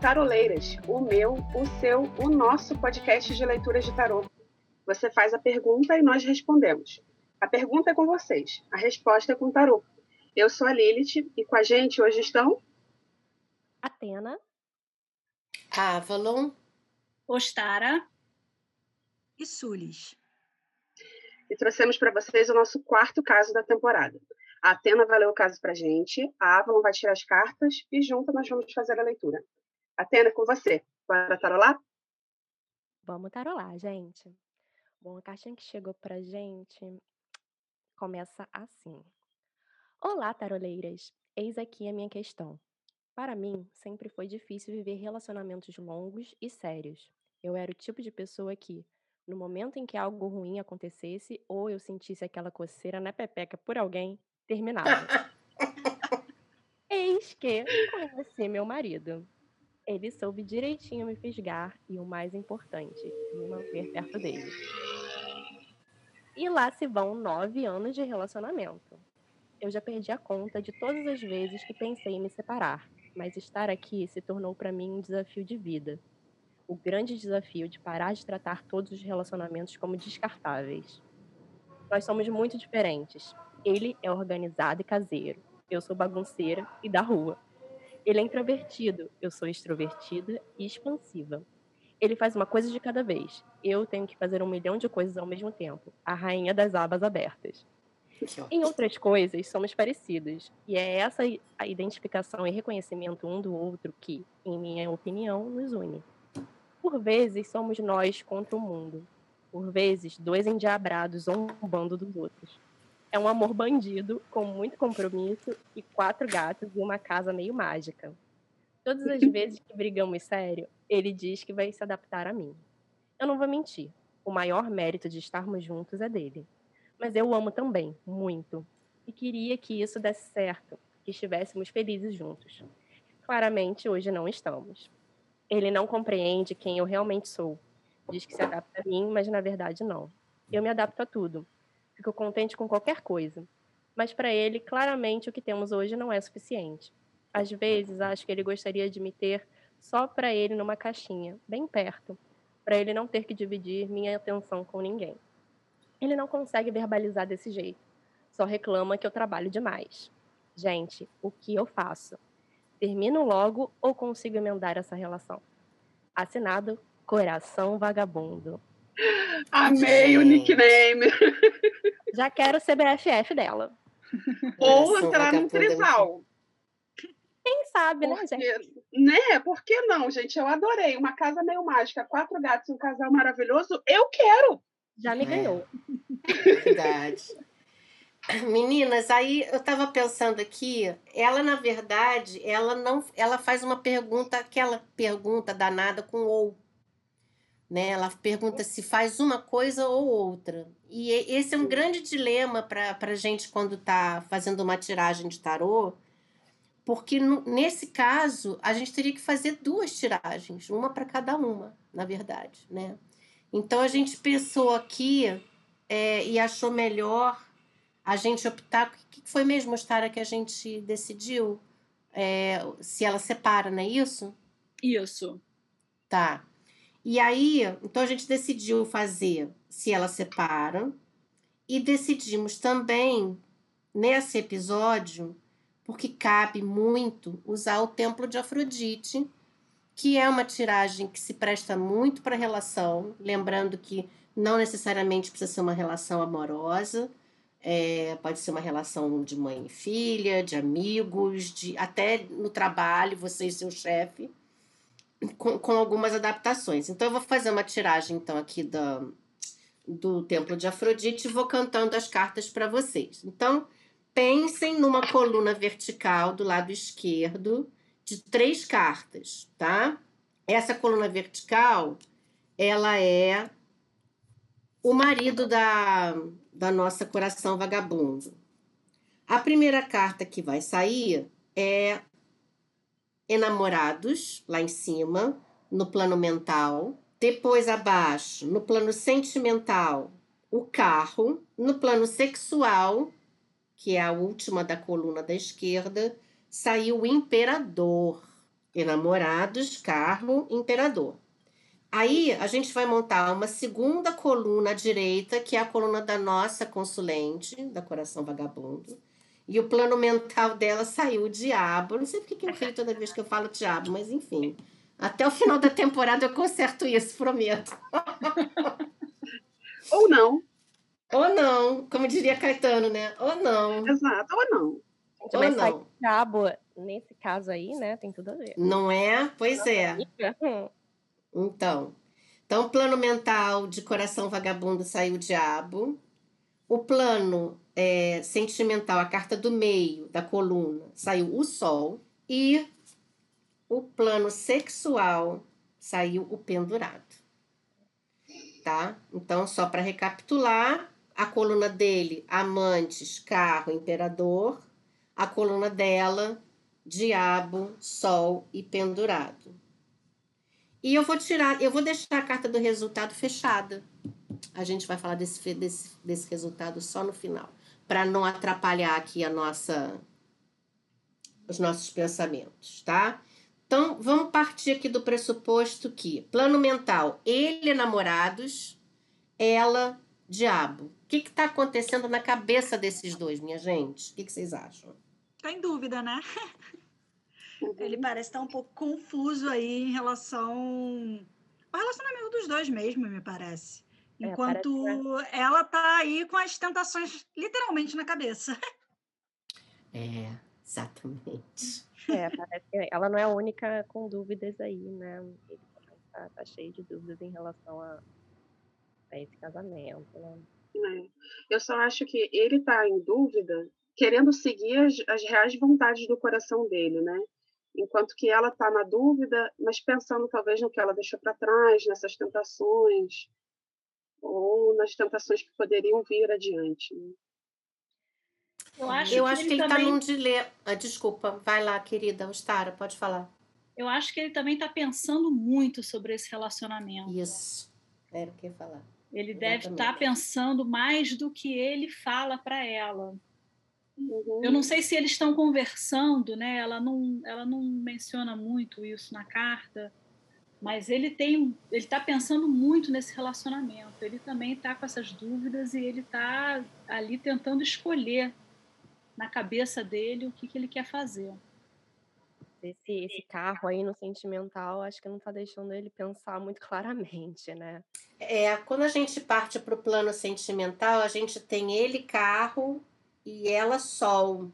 Taroleiras, o meu, o seu, o nosso podcast de leituras de tarô. Você faz a pergunta e nós respondemos. A pergunta é com vocês, a resposta é com o tarô. Eu sou a Lilith e com a gente hoje estão Atena, Avalon, Ostara e Sulis. E trouxemos para vocês o nosso quarto caso da temporada. A Atena vai ler o caso para a gente, a Avalon vai tirar as cartas e junto nós vamos fazer a leitura. Atena, com você. Bora tarolar? Vamos tarolar, gente. Bom, a caixinha que chegou pra gente começa assim. Olá, taroleiras. Eis aqui a minha questão. Para mim, sempre foi difícil viver relacionamentos longos e sérios. Eu era o tipo de pessoa que, no momento em que algo ruim acontecesse ou eu sentisse aquela coceira na pepeca por alguém, terminava. Eis que conheci meu marido. Ele soube direitinho me fisgar e, o mais importante, me manter perto dele. E lá se vão nove anos de relacionamento. Eu já perdi a conta de todas as vezes que pensei em me separar, mas estar aqui se tornou para mim um desafio de vida. O grande desafio de parar de tratar todos os relacionamentos como descartáveis. Nós somos muito diferentes. Ele é organizado e caseiro. Eu sou bagunceira e da rua. Ele é introvertido. Eu sou extrovertida e expansiva. Ele faz uma coisa de cada vez. Eu tenho que fazer um milhão de coisas ao mesmo tempo. A rainha das abas abertas. Em outras coisas, somos parecidos. E é essa a identificação e reconhecimento um do outro que, em minha opinião, nos une. Por vezes, somos nós contra o mundo. Por vezes, dois endiabrados zombando dos outros. É um amor bandido, com muito compromisso e quatro gatos e uma casa meio mágica. Todas as vezes que brigamos sério, ele diz que vai se adaptar a mim. Eu não vou mentir. O maior mérito de estarmos juntos é dele. Mas eu o amo também, muito. E queria que isso desse certo, que estivéssemos felizes juntos. Claramente, hoje não estamos. Ele não compreende quem eu realmente sou. Diz que se adapta a mim, mas na verdade não. Eu me adapto a tudo. Fico contente com qualquer coisa. Mas para ele, claramente o que temos hoje não é suficiente. Às vezes, acho que ele gostaria de me ter só para ele numa caixinha, bem perto, para ele não ter que dividir minha atenção com ninguém. Ele não consegue verbalizar desse jeito, só reclama que eu trabalho demais. Gente, o que eu faço? Termino logo ou consigo emendar essa relação? Assinado Coração Vagabundo. Amei o nickname. Já quero ser BFF dela. Ou entrar num trisal. Quem sabe, né, Porque, gente? né? Por que não, gente? Eu adorei. Uma casa meio mágica, quatro gatos, um casal maravilhoso. Eu quero. Já me É. ganhou. Verdade. Meninas, aí eu estava pensando aqui, ela na verdade, ela não, ela faz uma pergunta, aquela pergunta danada com ou, né? Ela pergunta se faz uma coisa ou outra. E esse é um grande dilema para para gente quando está fazendo uma tiragem de tarô, porque no- nesse caso a gente teria que fazer duas tiragens, uma para cada uma, na verdade, né? Então a gente pensou aqui é, e achou melhor a gente optar. O que foi mesmo, Ostara, que a gente decidiu? É, se ela separa, não é isso? Isso. Tá. E aí, então a gente decidiu fazer se ela separa. E decidimos também nesse episódio, porque cabe muito usar o Templo de Afrodite, que é uma tiragem que se presta muito para relação, lembrando que não necessariamente precisa ser uma relação amorosa, é, pode ser uma relação de mãe e filha, de amigos, de até no trabalho, você e seu chefe com, com algumas adaptações. Então, eu vou fazer uma tiragem, então, aqui da, do Templo de Afrodite e vou cantando as cartas para vocês. Então, pensem numa coluna vertical do lado esquerdo de três cartas, tá? Essa coluna vertical, ela é o marido da, da nossa coração vagabundo. A primeira carta que vai sair é enamorados, lá em cima, no plano mental. Depois abaixo, no plano sentimental, o carro. No plano sexual, que é a última da coluna da esquerda, saiu o imperador. Enamorados, carro, imperador. Aí a gente vai montar uma segunda coluna à direita, que é a coluna da nossa consulente, da Coração Vagabundo. E o plano mental dela saiu o diabo. Não sei porque que eu rio toda vez que eu falo diabo, mas enfim. Até o final da temporada eu conserto isso, prometo. Ou não. Ou não, como diria Caetano, né? Ou não. Exato, ou não. Gente, Ou mas sair não. diabo, nesse caso aí, né, tem tudo a ver. Não é? Pois é. Hum, Então, então plano mental de coração vagabundo saiu o diabo. O plano é, sentimental, a carta do meio da coluna, saiu o sol. E o plano sexual saiu o pendurado. Tá? Então, só para recapitular, a coluna dele, amantes, carro, imperador. A coluna dela, diabo, sol e pendurado. E eu vou tirar, eu vou deixar a carta do resultado fechada. A gente vai falar desse, desse, desse resultado só no final, para não atrapalhar aqui a nossa os nossos pensamentos, tá? Então, vamos partir aqui do pressuposto que plano mental, ele namorados, ela diabo. O que está acontecendo na cabeça desses dois, minha gente? O que, que vocês acham? Tá em dúvida, né? Uhum. Ele parece estar um pouco confuso aí em relação ao relacionamento dos dois mesmo, me parece. É, Enquanto parece ela tá aí com as tentações literalmente na cabeça. É, exatamente. É, parece que ela não é a única com dúvidas aí, né? Ele tá, tá cheio de dúvidas em relação a, a esse casamento, né? né? Eu só acho que ele está em dúvida, querendo seguir as, as reais vontades do coração dele, né? Enquanto que ela está na dúvida, mas pensando talvez no que ela deixou para trás, nessas tentações, ou nas tentações que poderiam vir adiante. né? Eu acho Eu que acho ele que ele está também, num dilema. Ah, desculpa, vai lá, querida. Ostara, pode falar. eu acho que ele também está pensando muito sobre esse relacionamento. Isso. Era o que eu ia falar. Ele deve estar Exatamente. pensando mais do que ele fala para ela. Uhum. Eu não sei se eles estão conversando, né? Ela não, ela não menciona muito isso na carta, mas ele tem, ele está pensando muito nesse relacionamento. Ele também está com essas dúvidas e ele está ali tentando escolher na cabeça dele o que, que ele quer fazer. Esse, esse carro aí no sentimental, acho que não tá deixando ele pensar muito claramente, né? É, quando a gente parte para o plano sentimental, a gente tem ele carro e ela sol.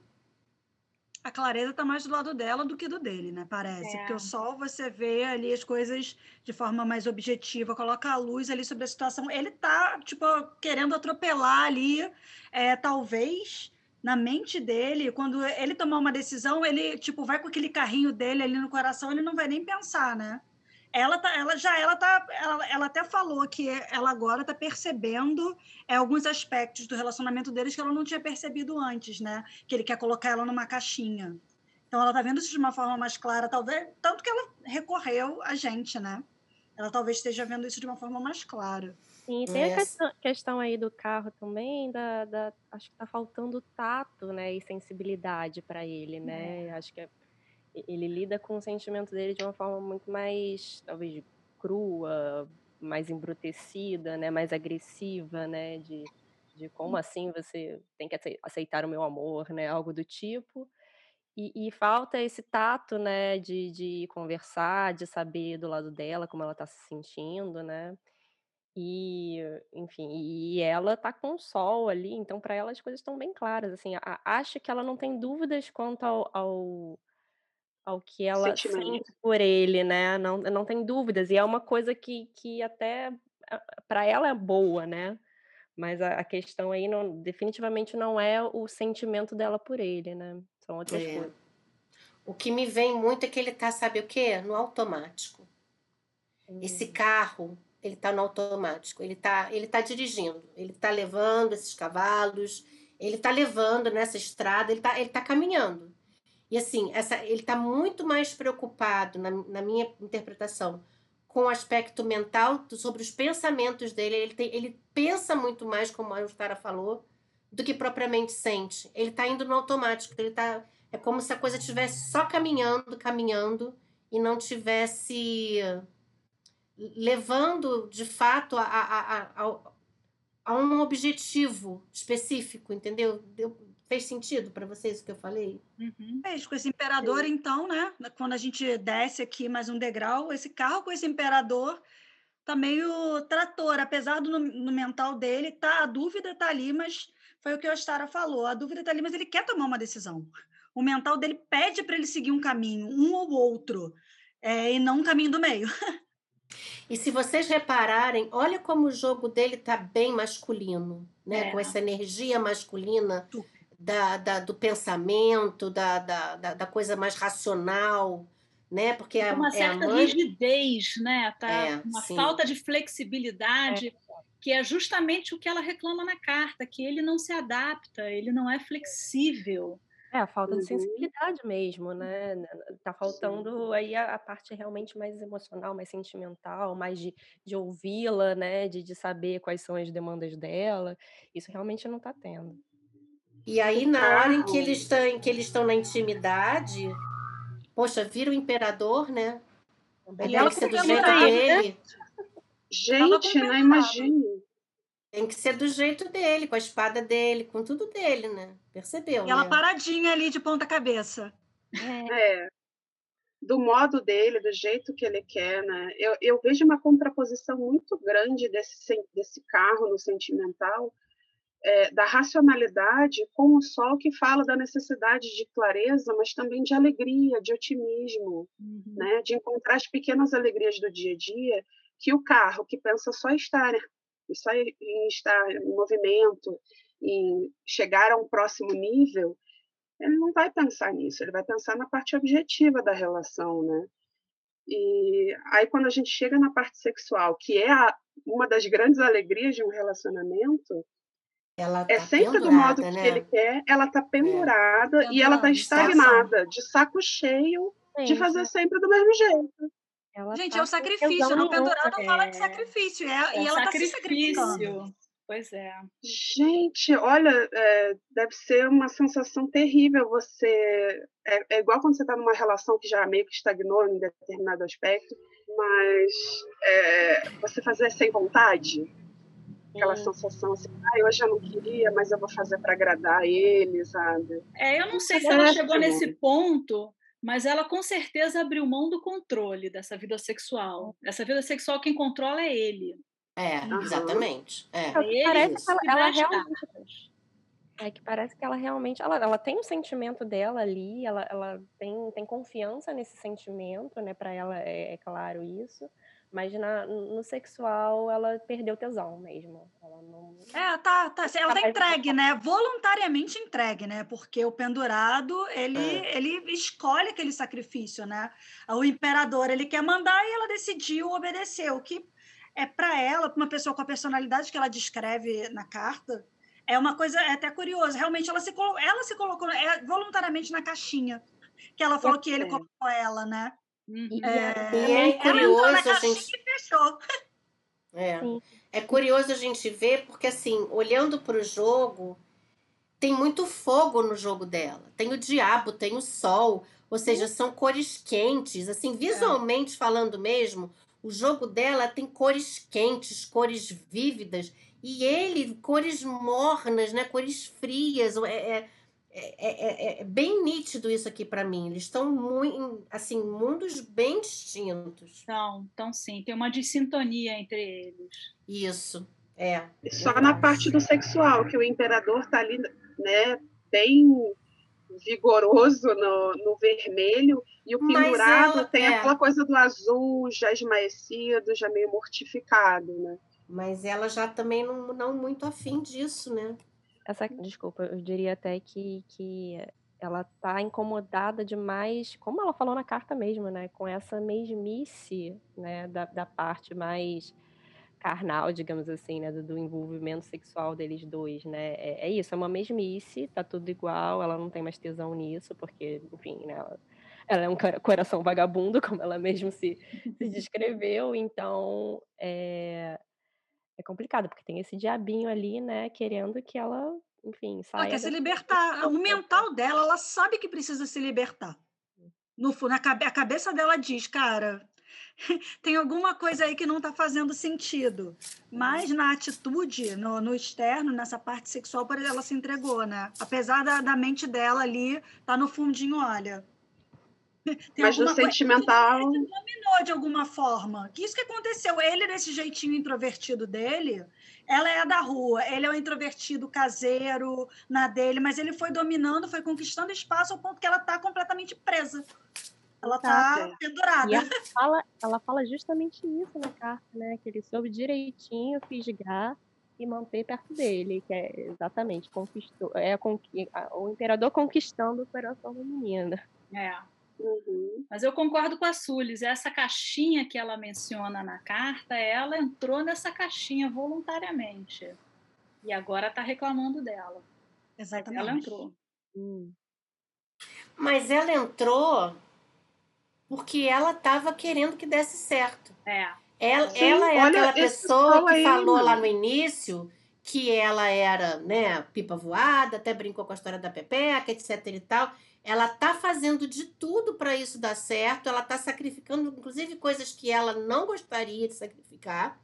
A clareza tá mais do lado dela do que do dele, né? Parece. É. Porque o sol você vê ali as coisas de forma mais objetiva, coloca a luz ali sobre a situação. Ele tá, tipo, querendo atropelar ali, é, talvez. Na mente dele, quando ele tomar uma decisão, ele tipo vai com aquele carrinho dele ali no coração, ele não vai nem pensar, né? Ela, tá, ela já ela tá ela, ela até falou que ela agora tá percebendo é, alguns aspectos do relacionamento deles que ela não tinha percebido antes, né? Que ele quer colocar ela numa caixinha. Então ela tá vendo isso de uma forma mais clara, talvez, tanto que ela recorreu a gente, né? Ela talvez esteja vendo isso de uma forma mais clara. E tem a Yes. questão, questão aí do carro também, da, da- acho que tá faltando tato, né, e sensibilidade para ele, né? Acho que é- ele lida com o sentimento dele de uma forma muito mais, talvez, crua, mais embrutecida, né, mais agressiva, né, de, de como assim você tem que acei- aceitar o meu amor, né, algo do tipo. E, e falta esse tato, né, de, de conversar, de saber do lado dela como ela tá se sentindo, né? E, enfim, e ela tá com o sol ali, então para ela as coisas estão bem claras, assim, a- acho que ela não tem dúvidas quanto ao, ao, ao que ela Sentimento. sente por ele, né? Não, não tem dúvidas, e é uma coisa que, que até para ela é boa, né? Mas a, a questão aí não, definitivamente não é o sentimento dela por ele, né? São outras É. coisas. O que me vem muito é que ele tá, sabe o quê? No automático. Esse carro, ele tá no automático. Ele tá, ele tá dirigindo. Ele tá levando esses cavalos. Ele tá levando nessa estrada. Ele tá, ele tá caminhando. E assim, essa, ele tá muito mais preocupado, na, na minha interpretação, com o aspecto mental, sobre os pensamentos dele. Ele, tem, ele pensa muito mais, como a Eustara falou, do que propriamente sente. Ele tá indo no automático. Ele tá, é como se a coisa estivesse só caminhando, caminhando, e não tivesse levando de fato a, a, a, a um objetivo específico, entendeu? Deu, fez sentido para vocês o que eu falei? Uhum. É isso, com esse imperador, Sim. então, né? Quando a gente desce aqui mais um degrau, esse carro com esse imperador tá meio trator, apesar do no, mental dele, tá, a dúvida tá ali, mas foi o que o Ostara falou, a dúvida tá ali, mas ele quer tomar uma decisão. O mental dele pede para ele seguir um caminho, um ou outro, é, e não um caminho do meio. E se vocês repararem, olha como o jogo dele tá bem masculino, né? É. Com essa energia masculina da, da, do pensamento, da, da, da, coisa mais racional, né? Porque é uma certa é mãe... rigidez, né? Tá é, uma sim. falta de flexibilidade, é. que é justamente o que ela reclama na carta, que ele não se adapta, ele não é flexível. É, a falta de uhum. sensibilidade mesmo, né? Tá faltando Sim. aí a, a, parte realmente mais emocional, mais sentimental, mais de, de ouvi-la, né? De, de saber quais são as demandas dela. Isso realmente não tá tendo. E aí, na hora em que eles estão, em que eles estão na intimidade, Poxa, vira o imperador, né? Ele tem que ser do jeito dele. Gente, não imagino. Tem que ser do jeito dele, com a espada dele, com tudo dele, né? Percebeu? E ela né? paradinha ali de ponta cabeça. É. é. Do modo dele, do jeito que ele quer, né? Eu, eu vejo uma contraposição muito grande desse, desse carro no sentimental é, da racionalidade com o sol que fala da necessidade de clareza, mas também de alegria, de otimismo, uhum. né? de encontrar as pequenas alegrias do dia a dia, que o carro que pensa só estar, só em estar em movimento, em chegar a um próximo nível, ele não vai pensar nisso, ele vai pensar na parte objetiva da relação, né? E aí quando a gente chega na parte sexual, que é a, uma das grandes alegrias de um relacionamento, ela é tá sempre do modo né? que ele quer, ela está é. pendurada é. e ela está estagnada, de saco cheio, Gente. de fazer sempre do mesmo jeito. Ela Gente, tá é o sacrifício, no pendurado é... fala de sacrifício, é, é e ela está se sacrificando. Pois é. Gente, olha, é, deve ser uma sensação terrível você. É, é igual quando você está numa relação que já meio que estagnou em determinado aspecto, mas é, você fazer sem vontade aquela sensação assim, ah, hoje eu não queria, mas eu vou fazer para agradar ele, sabe? É, eu não sei se ela chegou nesse ponto, mas ela com certeza abriu mão do controle dessa vida sexual. Essa vida sexual quem controla é ele. É, uhum. exatamente. É. é parece que ela, ela realmente é que parece que ela realmente ela, ela tem o um sentimento dela ali, ela, ela tem, tem confiança nesse sentimento, né? Para ela é, é claro isso mas na, no sexual, ela perdeu tesão mesmo. Ela não. É, tá, tá. Ela tá entregue, né? Voluntariamente entregue, né? Porque o pendurado, ele, é. ele escolhe aquele sacrifício, né? O imperador, ele quer mandar e ela decidiu obedecer. O que é para ela, para uma pessoa com a personalidade que ela descreve na carta, é uma coisa é até curiosa. Realmente, ela se, ela se colocou é, voluntariamente na caixinha. Que ela falou que ele colocou ela, né? Uhum. É, e é curioso a gente. É. é curioso a gente ver, porque assim, olhando para o jogo, tem muito fogo no jogo dela. Tem o diabo, tem o sol, ou seja, são cores quentes. Assim, visualmente é. falando mesmo, o jogo dela tem cores quentes, cores vívidas, e ele, cores mornas, né? Cores frias. É, é, é, é, é, é, bem nítido isso aqui para mim. Eles estão muito, assim, mundos bem distintos. Então, então sim, tem uma dissintonia entre eles. Isso, é. Só na parte do sexual, que o imperador tá ali, né, bem vigoroso no, no vermelho, e o pendurado ela, tem é. aquela coisa do azul já esmaecido, já meio mortificado, né? Mas ela já também não, não muito afim disso, né? Essa, desculpa, eu diria até que, que ela tá incomodada demais, como ela falou na carta mesmo, né? Com essa mesmice, né? Da, da parte mais carnal, digamos assim, né? Do, do envolvimento sexual deles dois, né? É, é, isso, é uma mesmice, tá tudo igual, ela não tem mais tesão nisso, porque, enfim, né? Ela, ela é um coração vagabundo, como ela mesmo se, se descreveu, então é, é complicado, porque tem esse diabinho ali, né, querendo que ela, enfim, saia. Ela quer se libertar. O mental dela, ela sabe que precisa se libertar. no na cabe, a cabeça dela diz, cara, tem alguma coisa aí que não está fazendo sentido. Mas na atitude, no, no, externo, nessa parte sexual, ela se entregou, né? Apesar da, da mente dela ali, tá no fundinho, olha. Tem Mas no sentimental. Ele dominou de alguma forma. Que isso que aconteceu? Ele, nesse jeitinho introvertido dele, ela é da rua, ele é o introvertido caseiro na dele, mas ele foi dominando, foi conquistando espaço ao ponto que ela está completamente presa. Ela está pendurada. E ela fala, ela fala justamente isso na carta, né? Que ele soube direitinho fisgar e manter perto dele, que é exatamente conquistou, é o imperador conquistando o coração da menina. É. Uhum. Mas eu concordo com a Sulis. Essa caixinha que ela menciona na carta, ela entrou nessa caixinha voluntariamente. E agora está reclamando dela. Exatamente. Ela entrou. Hum. Mas ela entrou porque ela estava querendo que desse certo. É. Ela, Sim, ela é aquela pessoa que aí, falou lá no início que ela era, né, pipa voada, até brincou com a história da Pepeca, etc e tal. Ela tá fazendo de tudo para isso dar certo, ela tá sacrificando inclusive coisas que ela não gostaria de sacrificar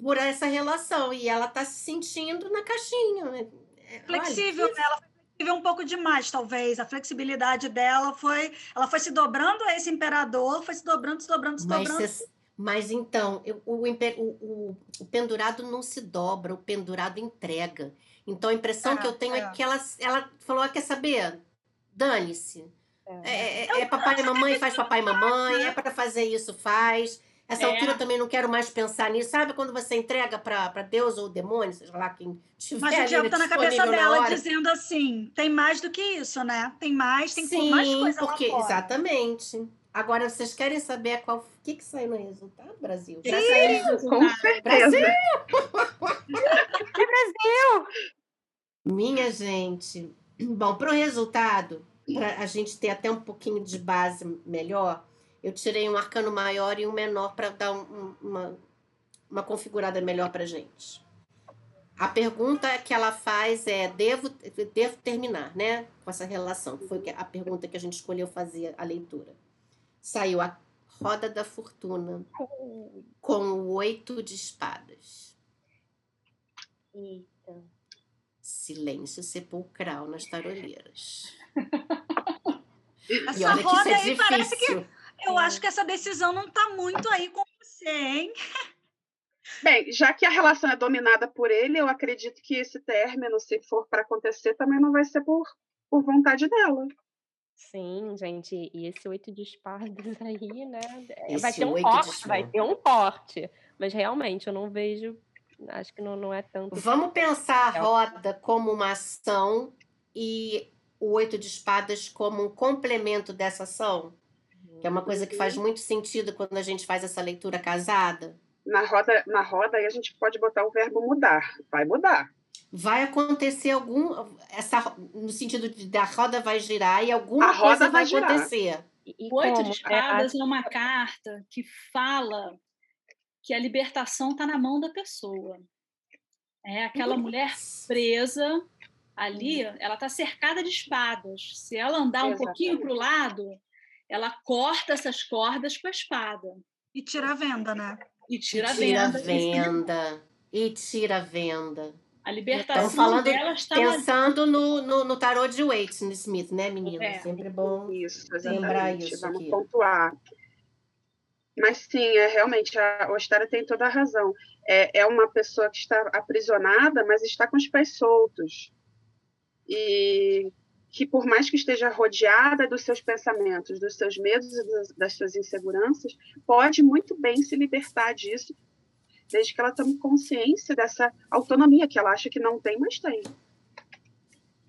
por essa relação e ela tá se sentindo na caixinha. Né? É, Flexível, Olha, né? Ela um pouco demais, talvez. A flexibilidade dela foi. Ela foi se dobrando a esse imperador, foi se dobrando, se dobrando, se dobrando. Mas, mas então, o, o, o, o, pendurado não se dobra, o pendurado entrega. Então a impressão é, que eu tenho é. é, que ela, ela falou: ah, quer saber? Dane-se. É, é, é, é papai e mamãe, faz papai e mamãe, é para fazer isso, faz. Essa é. altura também não quero mais pensar nisso. Sabe quando você entrega para Deus ou o demônio, seja lá quem tiver Mas o diabo está na cabeça dela na dizendo assim, tem mais do que isso, né? Tem mais, tem Sim, mais coisa porque, lá fora. Exatamente. Agora, vocês querem saber qual... o que, que saiu no resultado, Brasil? Saiu Com certeza. Brasil! é Brasil! Minha gente. Bom, para o resultado, para a gente ter até um pouquinho de base melhor, eu tirei um arcano maior e um menor para dar um, uma, uma configurada melhor para gente. A pergunta que ela faz é: devo, devo terminar, né? Com essa relação, que foi a pergunta que a gente escolheu fazer a leitura. Saiu a Roda da Fortuna com o Oito de Espadas. Eita. Silêncio sepulcral nas taroleiras. Essa e roda é difícil. parece que eu acho que essa decisão não está muito aí com você, hein? Bem, já que a relação é dominada por ele, eu acredito que esse término, se for para acontecer, também não vai ser por, por vontade dela. Sim, gente, e esse oito de espadas aí, né? Esse vai ter um corte, vai ter um corte. Mas realmente eu não vejo, acho que não, não é tanto. Vamos pensar a roda como uma ação e o oito de espadas como um complemento dessa ação? que é uma coisa que faz muito sentido quando a gente faz essa leitura casada. Na roda, na roda aí a gente pode botar o verbo mudar. Vai mudar. Vai acontecer algum. Essa, no sentido de da roda vai girar e alguma a coisa vai, vai acontecer. E, o Oito de Espadas é, é uma carta que fala que a libertação está na mão da pessoa. É aquela mulher presa ali, ela está cercada de espadas. Se ela andar um pouquinho para o lado, ela corta essas cordas com a espada. E tira a venda, né? E tira, a venda. venda. E tira a venda. A libertação Estão falando, dela está pensando no, no, no tarô de Waits, no Smith, né, menina? É. Sempre bom isso, lembrar isso Vamos aqui. pontuar. Mas sim, é, realmente, a Ostara tem toda a razão. É, é uma pessoa que está aprisionada, mas está com os pés soltos. E que por mais que esteja rodeada dos seus pensamentos, dos seus medos e das suas inseguranças, pode muito bem se libertar disso, desde que ela tome consciência dessa autonomia que ela acha que não tem, mas tem.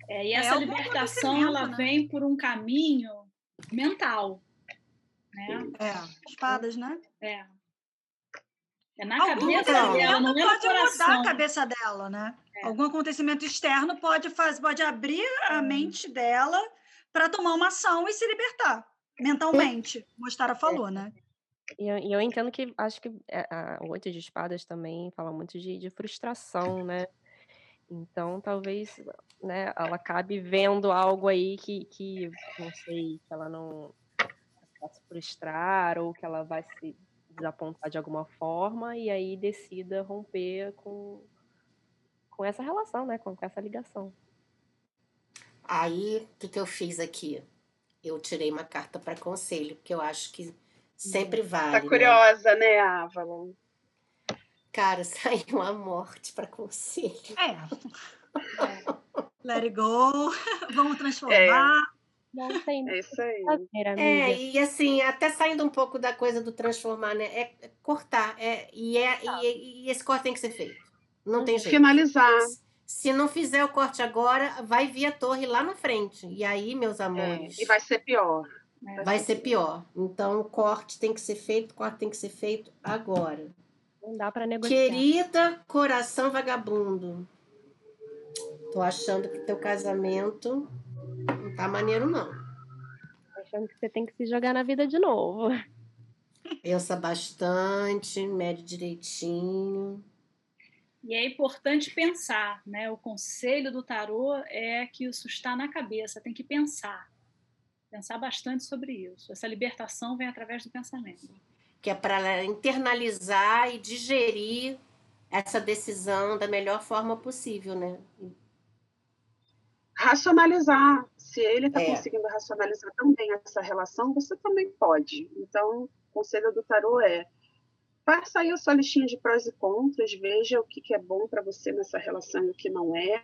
É, e é essa é libertação ela né? vem por um caminho mental, né? É, espadas, né? É. É na Algum cabeça dela, não é pode coração. mudar a cabeça dela, né? É. Algum acontecimento externo pode, faz, pode abrir a uhum. mente dela para tomar uma ação e se libertar mentalmente. Mostara falou, né? E eu, eu, entendo que acho que é, a, o Oito de Espadas também fala muito de, de frustração, né? Então, talvez né, ela acabe vendo algo aí que, que não sei, que ela não vai se frustrar ou que ela vai se desapontar de alguma forma e aí decida romper com, com essa relação, né? Com, com essa ligação. Aí, o que, que eu fiz aqui? Eu tirei uma carta para conselho, porque eu acho que sempre Tá vale. né? curiosa, né, Avalon? Cara, saiu a morte para conselho. É. Let it go. Vamos transformar. Não tem É isso aí. amiga. É, e assim, até saindo um pouco da coisa do transformar, né? É é cortar. É, e, é, e, e esse corte tem que ser feito. Não tem jeito. Finalizar. Se não fizer o corte agora, vai vir a torre lá na frente. E aí, meus É, amores, e vai ser pior. vai ser pior. Então, o corte tem que ser feito, o corte tem que ser feito agora. Não dá pra negociar. Querida coração vagabundo, tô achando que teu casamento não tá maneiro, não. Achando que você tem que se jogar na vida de novo. Pensa bastante, mede direitinho. E é importante pensar, né? O conselho do tarô é que isso está na cabeça, tem que pensar. Pensar bastante sobre isso. Essa libertação vem através do pensamento. Que é para internalizar e digerir essa decisão da melhor forma possível, né? Racionalizar. Se ele está É. conseguindo racionalizar também essa relação, você também pode. Então, o conselho do tarô é faça aí a sua listinha de prós e contras, veja o que, que é bom para você nessa relação e o que não é,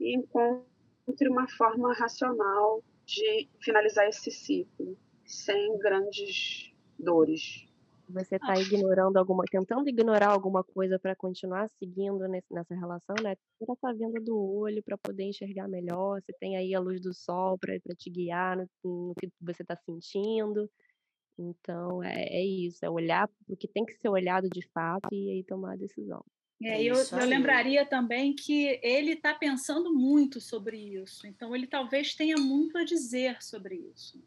e encontre uma forma racional de finalizar esse ciclo, sem grandes dores. Você tá ignorando alguma, tentando ignorar alguma coisa para continuar seguindo nesse- nessa relação, né? Tira essa venda do olho para poder enxergar melhor. Você tem aí a luz do sol para te guiar no, no que você está sentindo. Então, é, é isso, é olhar o que tem que ser olhado de fato e aí tomar a decisão. E É aí eu, eu lembraria também que ele está pensando muito sobre isso. Então, ele talvez tenha muito a dizer sobre isso.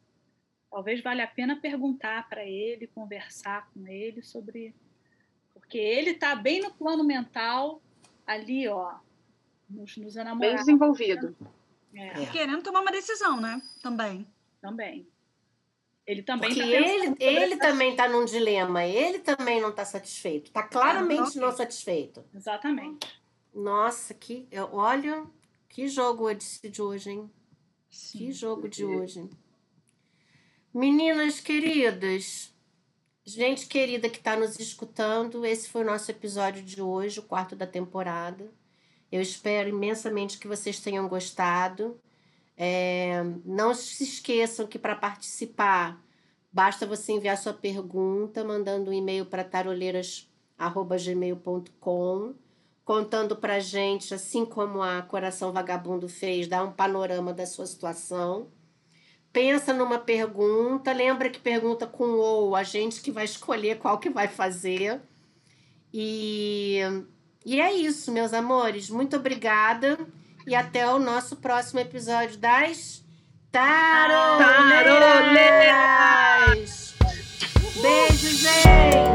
Talvez valha a pena perguntar para ele, conversar com ele sobre. Porque ele está bem no plano mental, ali, ó, nos, nos Bem enamorados. desenvolvido. É, É. Querendo tomar uma decisão, né? Também. também. Ele também Porque tá ele, ele também está num dilema, ele também não está satisfeito, está claramente ok. não satisfeito. Exatamente. Nossa, que, eu- olha, que jogo esse de hoje, hein? Que Sim. jogo de hoje. Meninas queridas, gente querida que está nos escutando, esse foi o nosso episódio de hoje, o quarto da temporada. Eu espero imensamente que vocês tenham gostado. É, não se esqueçam que para participar, basta você enviar sua pergunta mandando um e-mail para taroleiras.gmail.com contando pra gente, assim como a Coração Vagabundo fez, dar um panorama da sua situação. Pensa numa pergunta, lembra que pergunta com ou, a gente que vai escolher qual que vai fazer. E, e é isso, meus amores. Muito obrigada e até o nosso próximo episódio das Taroleiras! Beijo, gente!